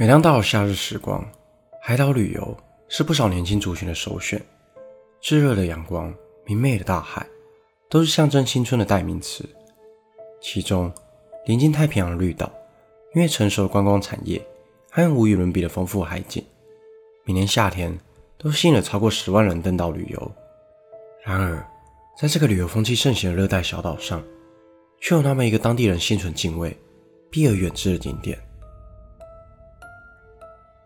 每当到了夏日时光，海岛旅游是不少年轻族群的首选。炙热的阳光、明媚的大海，都是象征青春的代名词。其中，临近太平洋的绿岛，因为成熟的观光产业，还有无与伦比的丰富海景，每年夏天都吸引了超过十万人登岛旅游。然而，在这个旅游风气盛行的热带小岛上，却有那么一个当地人心存敬畏、避而远之的景点。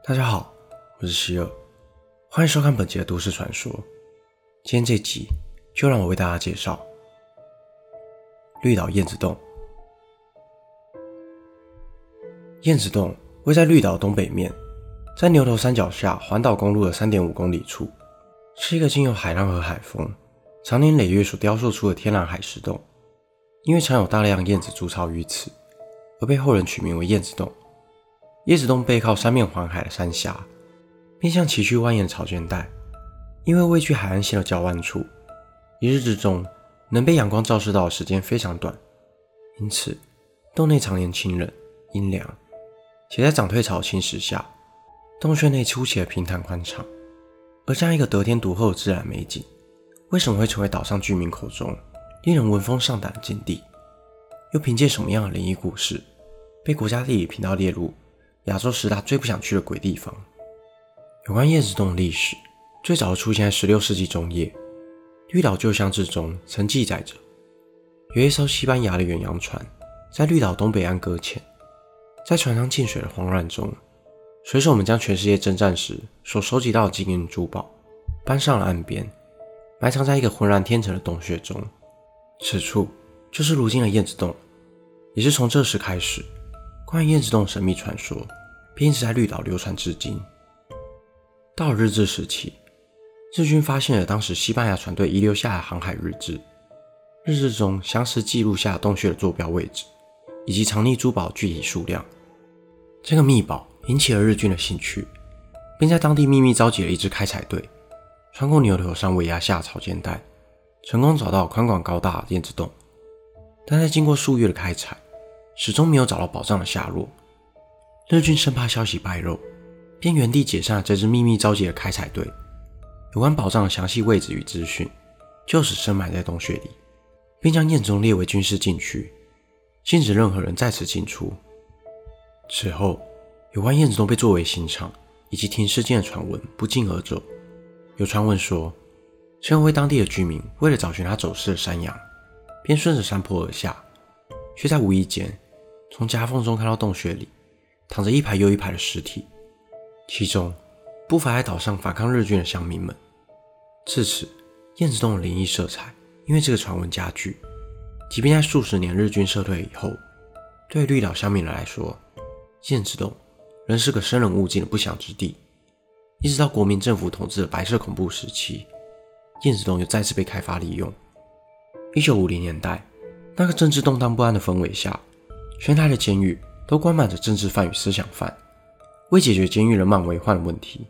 大家好，我是希尔，欢迎收看本集的都市传说。今天这集就让我为大家介绍绿岛燕子洞。燕子洞位在绿岛东北面，在牛头山脚下环岛公路的三点五公里处，是一个经由海浪和海风长年累月所雕塑出的天然海蚀洞。因为藏有大量燕子筑巢于此，而被后人取名为燕子洞。叶子洞背靠三面环海的山峡，面向崎岖蜿蜒的草间带。因为位居海岸线的交弯处，一日之中能被阳光照射到的时间非常短，因此洞内常年清冷阴凉。且在涨退潮侵蚀下，洞穴内出奇的平坦宽敞。而这样一个得天独厚的自然美景，为什么会成为岛上居民口中令人闻风丧胆的禁地？又凭借什么样的灵异故事，被国家地理频道列入？亚洲十大最不想去的鬼地方。有关燕子洞的历史，最早出现在16世纪中叶。绿岛旧乡志中曾记载着，有一艘西班牙的远洋船在绿岛东北岸搁浅，在船上进水的慌乱中，水手们将全世界征战时所收集到的金银珠宝搬上了岸边，埋藏在一个浑然天成的洞穴中。此处就是如今的燕子洞，也是从这时开始。关于燕子洞神秘传说，便一直在绿岛流传至今。到了日治时期，日军发现了当时西班牙船队遗留下的航海日志，日志中详实记录下洞穴的坐标位置以及藏匿珠宝具体数量。这个密宝引起了日军的兴趣，并在当地秘密召集了一支开采队，穿过牛头山尾压下草间带，成功找到宽广高大的燕子洞。但在经过数月的开采，始终没有找到宝藏的下落，日军生怕消息败露，便原地解散了这支秘密召集的开采队。有关宝藏的详细位置与资讯，就此深埋在洞穴里，并将燕中列为军事禁区，禁止任何人在此进出。此后，有关燕子洞被作为刑场以及停尸间的传闻不胫而走。有传闻说，这位当地的居民为了找寻他走失的山羊，便顺着山坡而下，却在无意间。从夹缝中看到洞穴里躺着一排又一排的尸体，其中不乏在岛上反抗日军的乡民们。至此，燕子洞的灵异色彩因为这个传闻加剧。即便在数十年日军撤退以后，对绿岛乡民来说，燕子洞仍是个生人勿近的不祥之地。一直到国民政府统治的白色恐怖时期，燕子洞又再次被开发利用。一九五零年代，那个政治动荡不安的氛围下。全台的监狱都关满着政治犯与思想犯。为解决监狱人满为患的问题，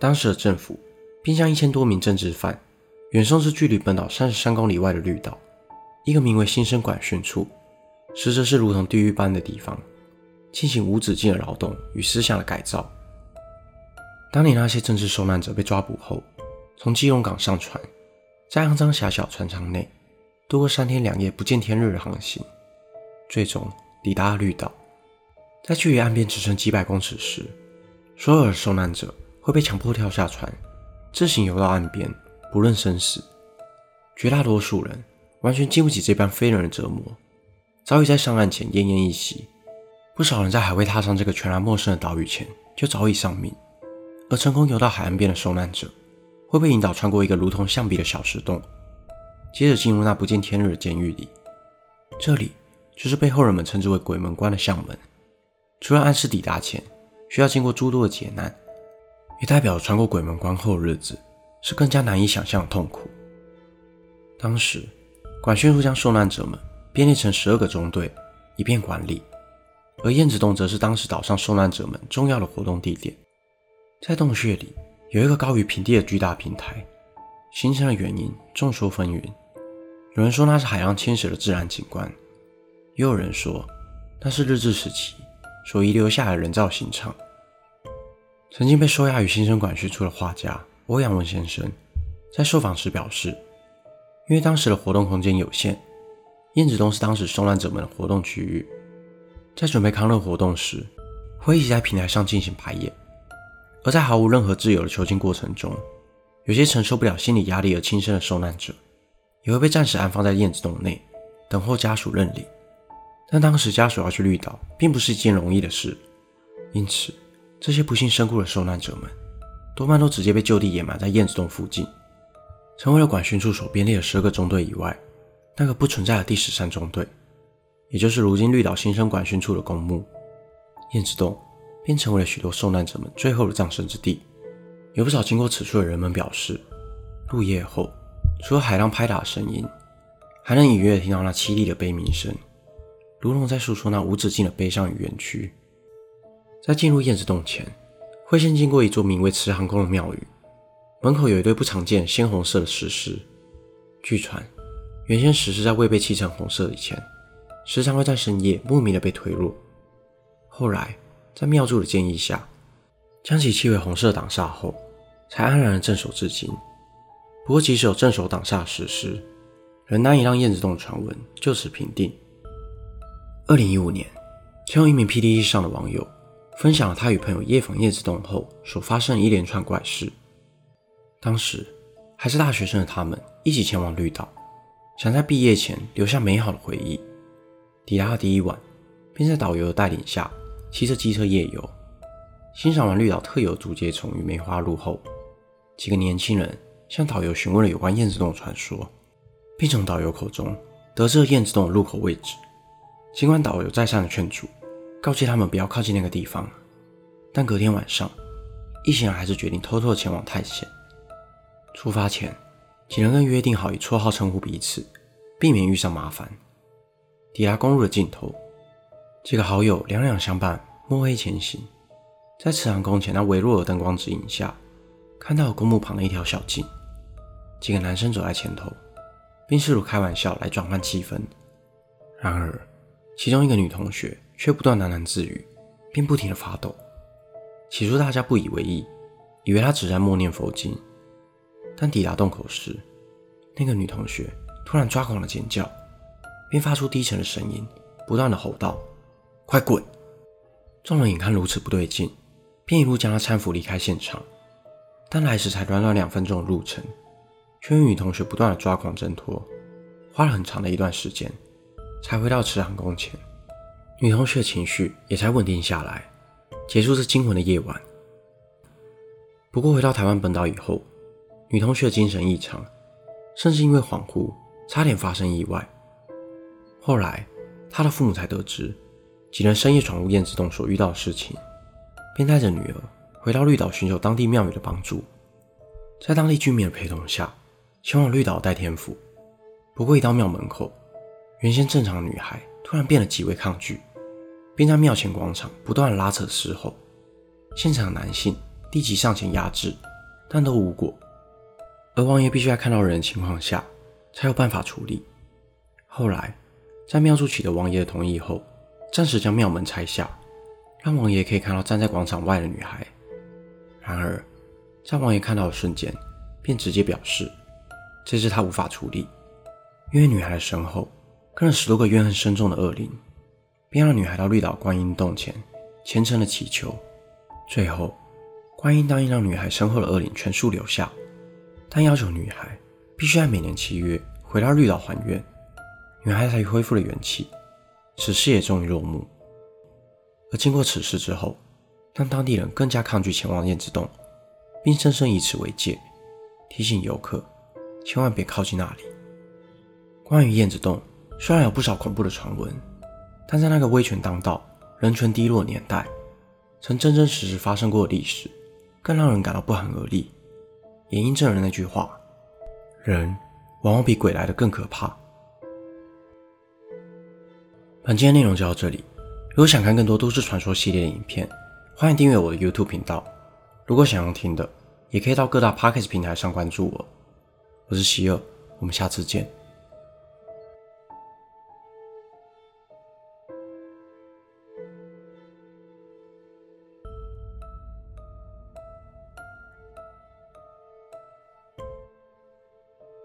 当时的政府便将一千多名政治犯远送至距离本岛三十三公里外的绿岛，一个名为新生管训处，实则是如同地狱般的地方，进行无止境的劳动与思想的改造。当年那些政治受难者被抓捕后，从基隆港上船，在肮脏狭小船舱内度过三天两夜不见天日的航行，最终。抵达绿岛，在距离岸边只剩几百公尺时，所有的受难者会被强迫跳下船，自行游到岸边，不论生死。绝大多数人完全经不起这般非人的折磨，早已在上岸前奄奄一息。不少人在还未踏上这个全然陌生的岛屿前就早已丧命。而成功游到海岸边的受难者，会被引导穿过一个如同象鼻的小石洞，接着进入那不见天日的监狱里。这里。就是被后人们称之为鬼门关的巷门，除了按时抵达前需要经过诸多的劫难，也代表穿过鬼门关后的日子是更加难以想象的痛苦。当时，管训处将受难者们编列成十二个中队，以便管理，而燕子洞则是当时岛上受难者们重要的活动地点。在洞穴里有一个高于平地的巨大平台，形成的原因众说纷纭，有人说那是海浪侵蚀的自然景观。也有人说，那是日治时期所遗留下的人造刑场。曾经被收押于新生管区处的画家欧阳文先生，在受访时表示，因为当时的活动空间有限，燕子洞是当时受难者们的活动区域，在准备康乐活动时，会一直在平台上进行排演，而在毫无任何自由的囚禁过程中，有些承受不了心理压力而轻生的受难者，也会被暂时安放在燕子洞内，等候家属认领。但当时家属要去绿岛，并不是一件容易的事，因此。这些不幸身故的受难者们，多半都直接被就地掩埋在燕子洞附近，成为了管训处所编列的十二个中队以外那个不存在的第十三中队，也就是如今绿岛新生管训处的公墓。燕子洞便成为了许多受难者们最后的葬身之地。有不少经过此处的人们表示，入夜后，除了海浪拍打的声音，还能隐约听到那凄厉的悲鸣声，如同在诉说那无止境的悲伤与冤屈。在进入燕子洞前，会先经过一座名为慈航宫的庙宇，门口有一对不常见鲜红色的石狮。据传，原先石狮在未被漆成红色以前，时常会在深夜莫名的被推落。后来，在庙祝的建议下，将其漆为红色挡煞后，才安然的镇守至今。不过，即使有镇守挡煞石狮，仍难以让燕子洞的传闻就此平定。二零一五年，曾有一名 PDE 上的网友。分享了他与朋友夜访燕子洞后所发生的一连串怪事。当时还是大学生的他们一起前往绿岛，想在毕业前留下美好的回忆。抵达的第一晚，便在导游的带领下骑着机车夜游，欣赏完绿岛特有的竹节虫与梅花鹿后，几个年轻人向导游询问了有关燕子洞的传说，并从导游口中得知了燕子洞的入口位置。尽管导游再三的劝阻。告诫他们不要靠近那个地方，但隔天晚上，一行人还是决定偷偷前往探险。出发前，几人更约定好以绰号称呼彼此，避免遇上麻烦。抵达公路的尽头，几个好友两两相伴，摸黑前行。在慈航宫前那微弱的灯光指引下，看到了公墓旁的一条小径。几个男生走在前头，并试图开玩笑来转换气氛。然而，其中一个女同学。却不断喃喃自语，并不停地发抖。起初大家不以为意，以为她只在默念佛经。但抵达洞口时，那个女同学突然抓狂的尖叫，并发出低沉的声音，不断的吼道：“快滚！”众人眼看如此不对劲，便一路将她搀扶离开现场。但来时才短短两分钟的路程，却与女同学不断的抓狂挣脱，花了很长的一段时间，才回到池航宫前。女同学的情绪也才稳定下来，结束这惊魂的夜晚。不过回到台湾本岛以后，女同学的精神异常，甚至因为恍惚差点发生意外。后来，她的父母才得知几人深夜闯入燕子洞所遇到的事情，便带着女儿回到绿岛寻求当地庙宇的帮助。在当地居民的陪同下，前往绿岛代天府。不过一到庙门口，原先正常的女孩突然变得极为抗拒。并在庙前广场不断拉扯嘶吼，现场男性立即上前压制，但都无果。而王爷必须在看到人的情况下，才有办法处理。后来，在庙祝取得王爷的同意后，暂时将庙门拆下，让王爷可以看到站在广场外的女孩。然而，在王爷看到的瞬间，便直接表示，这是他无法处理，因为女孩的身后跟了十多个怨恨深重的恶灵。便让女孩到绿岛观音洞前虔诚的祈求，最后观音答应让女孩身后的恶灵全数留下，但要求女孩必须在每年七月回到绿岛还愿，女孩才恢复了元气。此事也终于落幕。而经过此事之后，让当地人更加抗拒前往燕子洞，并深深以此为戒，提醒游客千万别靠近那里。关于燕子洞，虽然有不少恐怖的传闻。但在那个威权当道、人权低落年代，曾真真实实发生过的历史，更让人感到不寒而栗。也印证了那句话：人往往比鬼来的更可怕。本期的内容就到这里。如果想看更多都市传说系列的影片，欢迎订阅我的 YouTube 频道。如果想要听的，也可以到各大 Podcast 平台上关注我。我是希尔，我们下次见。